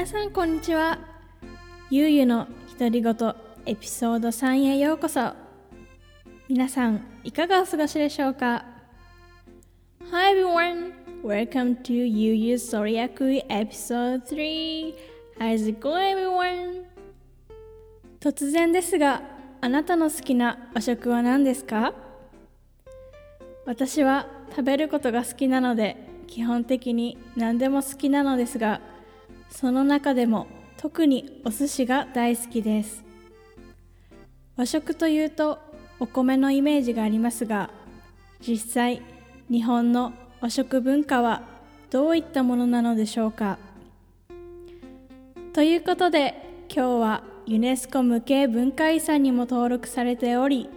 皆さんこんにちは。ゆうゆの独り言エピソード3へようこそ。皆さんいかがお過ごしでしょうか？Hi everyone. Welcome to Yu Yu Soriaku episode 3 How's it going everyone? 突然ですがあなたの好きな和食は何ですか？私は食べることが好きなので基本的に何でも好きなのですがその中でも特にお寿司が大好きです。和食というとお米のイメージがありますが実際日本の和食文化はどういったものなのでしょうか。ということで今日はユネスコ無形文化遺産にも登録されており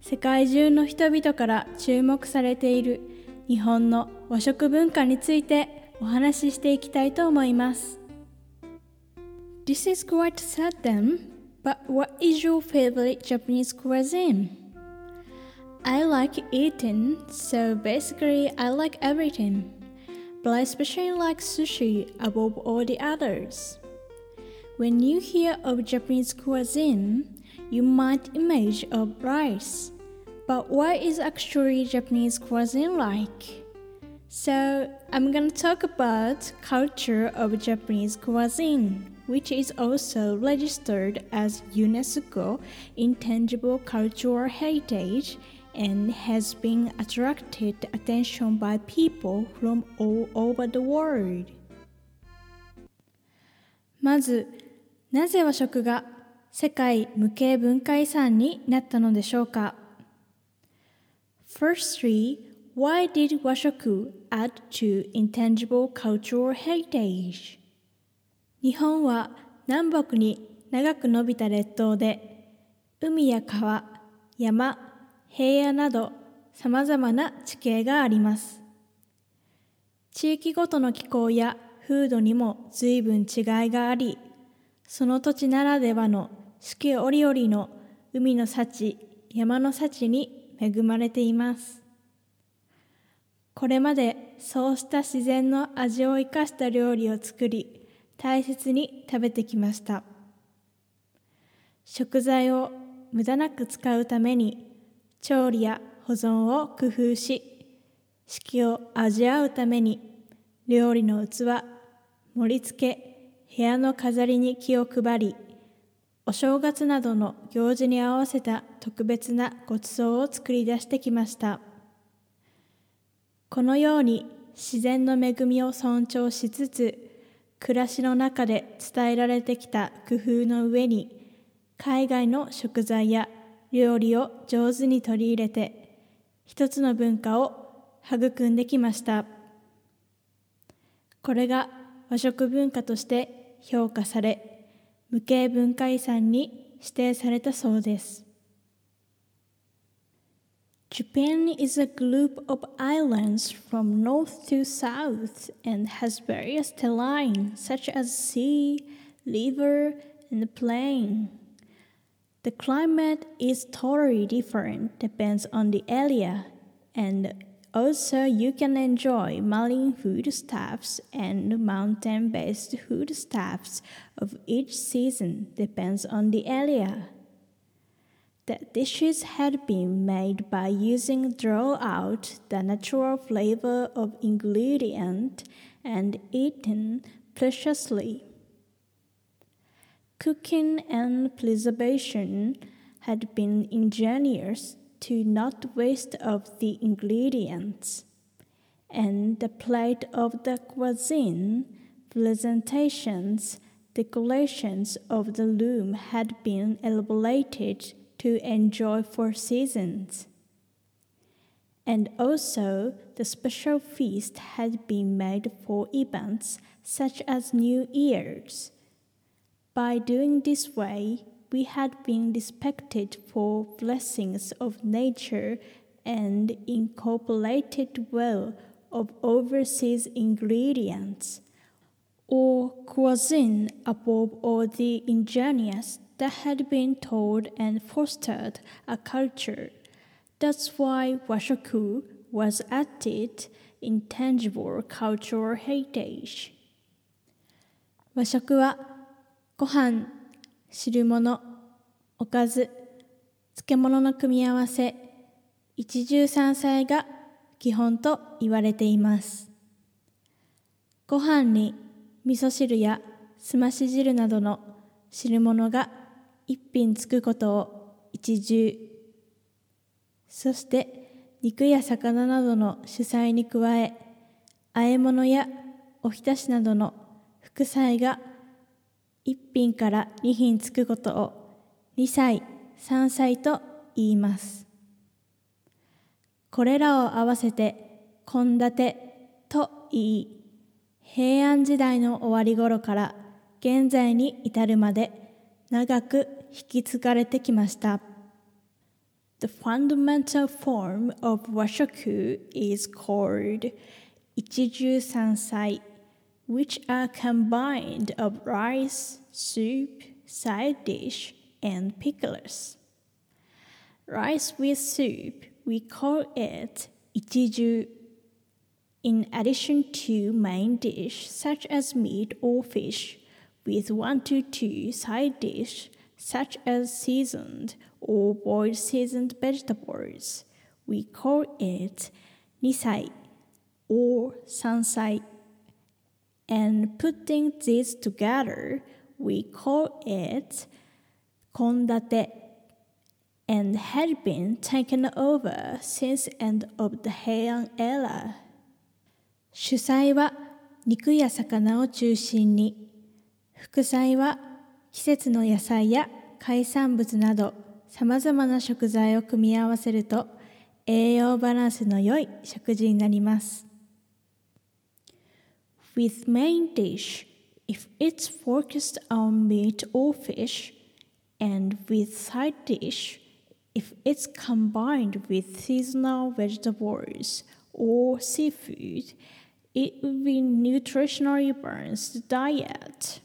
世界中の人々から注目されている日本の和食文化についてお話ししていきたいと思います。This is quite sudden, but what is your favorite Japanese cuisine? I like eating, so basically I like everything, but I especially like sushi above all the others. When you hear of Japanese cuisine, you might imagine of rice. But what is actually Japanese cuisine like? So I'm gonna talk about culture of Japanese cuisine, which is also registered as UNESCO Intangible Cultural Heritage and has been attracted attention by people from all over the world. まず、なぜ和食が世界無形文化遺産になったのでしょうか Firstly, why did washoku add to intangible cultural heritage? 日本は南北に長く伸びた列島で海や川、山、平野など様々な地形があります。地域ごとの気候や風土にも随分違いがあり、その土地ならではの四季折々の海の幸、山の幸に恵まれています。これまでそうした自然の味を生かした料理を作り、大切に食べてきました。食材を無駄なく使うために、調理や保存を工夫し、四季を味わうために、料理の器、盛り付け、部屋の飾りに気を配り、お正月などの行事に合わせた特別なご馳走を作り出してきました。このように自然の恵みを尊重しつつ、暮らしの中で伝えられてきた工夫の上に、海外の食材や料理を上手に取り入れて、一つの文化を育んできました。これが和食文化として評価され、無形文化遺産に指定されたそうです。Japan is a group of islands from north to south and has various terrain such as sea, river, and plain. The climate is totally different depends on the area and Also, you can enjoy marine foodstuffs and mountain-based foodstuffs of each season depends on the area. The dishes had been made by using draw out the natural flavor of ingredient and eaten preciously. Cooking and preservation had been ingenious to not waste of the ingredients, and the plate of the cuisine, presentations, decorations of the room had been elaborated to enjoy four seasons. And also, the special feast had been made for events such as New Year's. By doing this way, we had been respected for blessings of nature and incorporated well of overseas ingredients, or cuisine above all the ingenious that had been taught and fostered a culture. That's why washoku was added intangible cultural heritage. 和食はご飯、汁物、おかず、漬物の組み合わせ、一汁三菜が基本と言われています。ご飯に味噌汁やすまし汁などの汁物が一品つくことを一汁そして肉や魚などの主菜に加え和え物やおひたしなどの副菜が一品から二品つくことを二菜三菜と言います。これらを合わせて献立と言い。平安時代の終わり頃から現在に至るまで長く引き継がれてきました。The fundamental form of washoku is called 一汁三菜 which are combined of rice, soup, side dish, and pickles. Rice with soup, we call it 一汁 in addition to main dish such as meat or fish, with one to two side dish such as seasoned or boiled seasoned vegetables. We call it nisai or sansai. And putting these together, we call it kondate and had been taken over since end of the Heian era. 主菜は肉や魚を中心に副菜は 季節の野菜や海産物などさまざまな食材を組み合わせると栄養バランスの良い食事になります。With main dish, if it's focused on meat or fish, and with side dish, if it's combined with seasonal vegetables or seafood, it would be nutritionally balanced diet.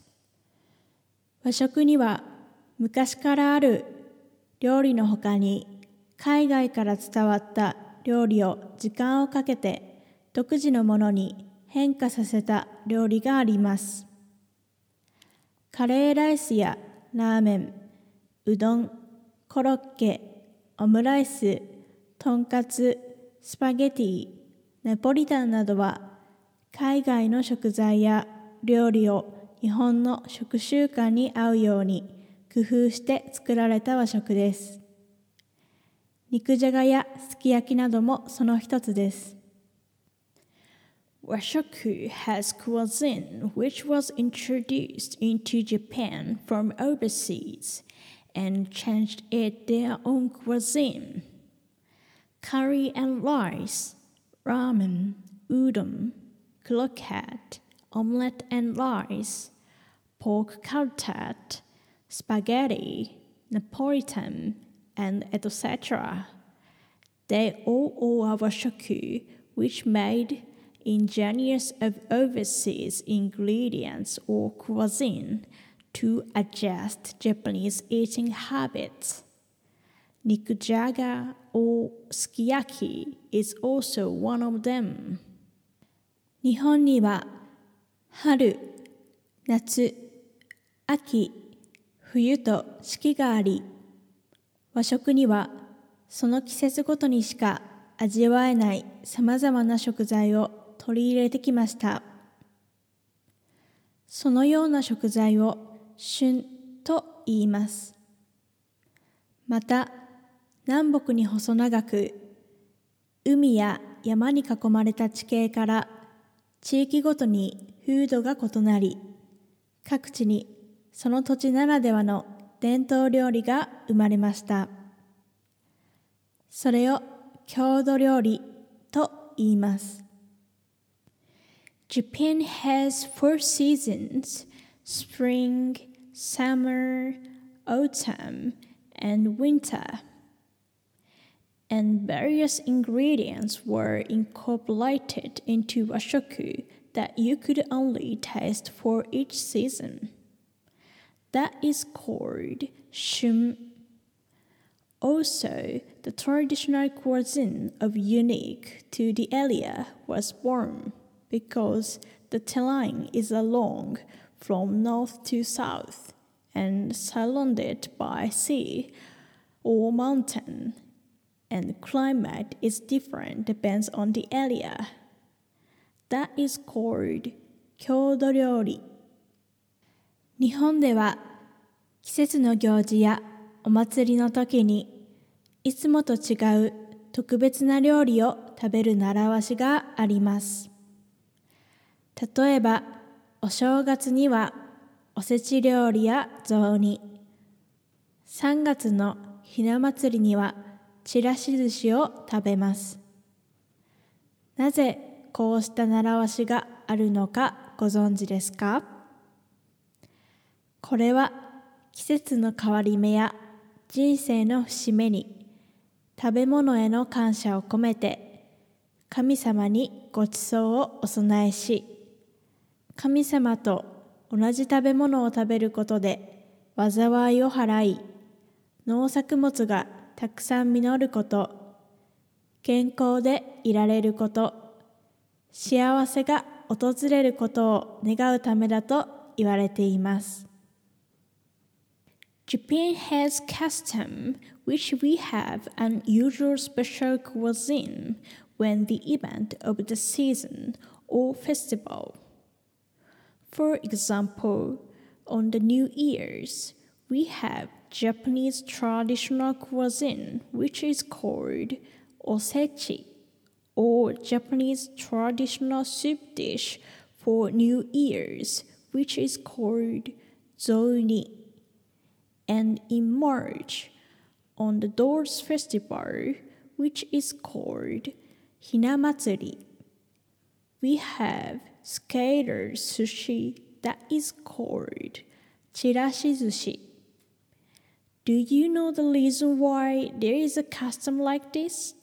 和食には昔からある料理のほかに海外から伝わった料理を時間をかけて独自のものに変化させた料理があります。カレーライスやラーメン、うどん、コロッケ、オムライス、とんかつ、スパゲティ、ナポリタンなどは海外の食材や料理を日本の食習慣に合うように工夫して作られた和食です。肉じゃがやすき焼きなどもその一つです。Washoku has cuisine which was introduced into Japan from overseas and changed it their own cuisine. Curry and rice, ramen, udon, croquette, omelette and rice, pork cutlet, spaghetti, Napolitan, and etc. They all are shoku, which made ingenious of overseas ingredients or cuisine to adjust Japanese eating habits. Nikujaga or sukiyaki is also one of them. 日本には春、夏、 秋、冬と四季があり、和食にはその季節ごとにしか味わえないさまざまな食材を取り入れてきました。そのような食材を旬と言います。また、南北に細長く、海や山に囲まれた地形から地域ごとに風土が異なり、各地にその土地ならではの伝統料理が生まれました。それを郷土料理と言います。Japan has four seasons spring, summer, autumn, and winter. and various ingredients were incorporated into washoku that you could only taste for each season. That is called shun. Also, the traditional cuisine of unique to the area was born because the terrain is along from north to south and surrounded by sea or mountain, and climate is different depends on the area. That is called 郷土料理。 日本では季節の行事やお祭りの時にいつもと違う特別な料理を食べる習わしがあります。例えばお正月にはおせち料理や雑煮。3月のひな祭りにはちらし寿司を食べます。なぜこうした習わしがあるのかご存知ですか？これは季節の変わり目や人生の節目に食べ物への感謝を込めて神様にご馳走をお供えし神様と同じ食べ物を食べることで災いを払い農作物がたくさん実ること健康でいられること幸せが訪れることを願うためだと言われています。Japan has custom which we have an usual special cuisine when the event of the season or festival. For example, on the New Year's, we have Japanese traditional cuisine which is called osechi, or Japanese traditional soup dish for New Year's which is called zoni. And in March, on the Doors Festival, which is called Hinamatsuri, we have scaler sushi that is called chirashi sushi. Do you know the reason why there is a custom like this?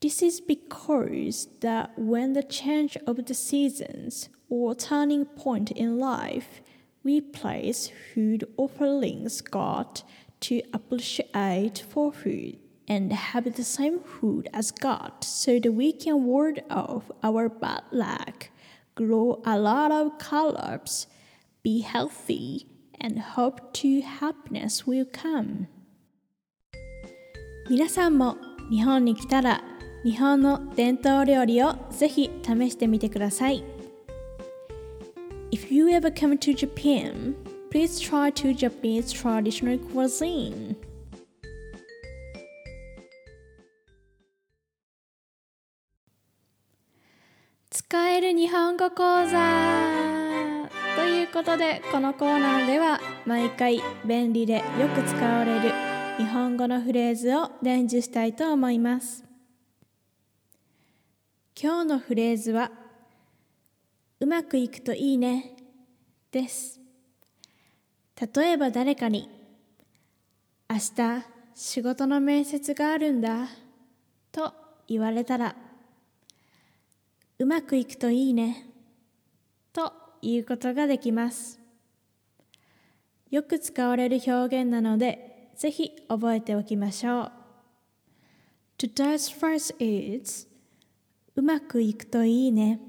This is because that when the change of the seasons or turning point in life, we place food offerings God to appreciate for food and have the same food as God so that we can ward off our bad luck, grow a lot of crops, be healthy, and hope to happiness will come. 皆さんも日本に来たら日本の伝統料理をぜひ試してみてください。 If you ever come to Japan, please try to Japanese traditional cuisine. 使える日本語講座ということでこのコーナーでは毎回便利でよく使われる日本語のフレーズを伝授したいと思います今日のフレーズはうまくいくといいね。です。例えば誰かに明日仕事の面接があるんだ。と言われたらうまくいくといいね。ということができます。よく使われる表現なのでぜひ覚えておきましょう。Today's phrase is うまくいくといいね。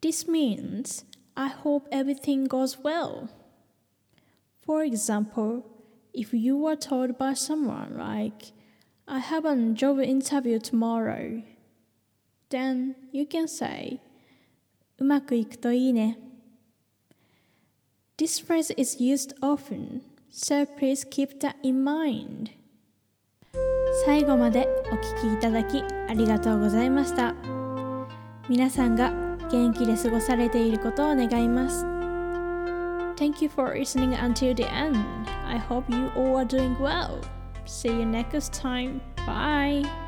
This means I hope everything goes well. For example, if you were told by someone like, I have a job interview tomorrow, then you can say, うまくいくといいね。This phrase is used often, so please keep that in mind. 最後までお聞きいただきありがとうございました。皆さんが 元気で過ごされていることを願います。Thank you for listening until the end. I hope you all are doing well. See you next time. Bye.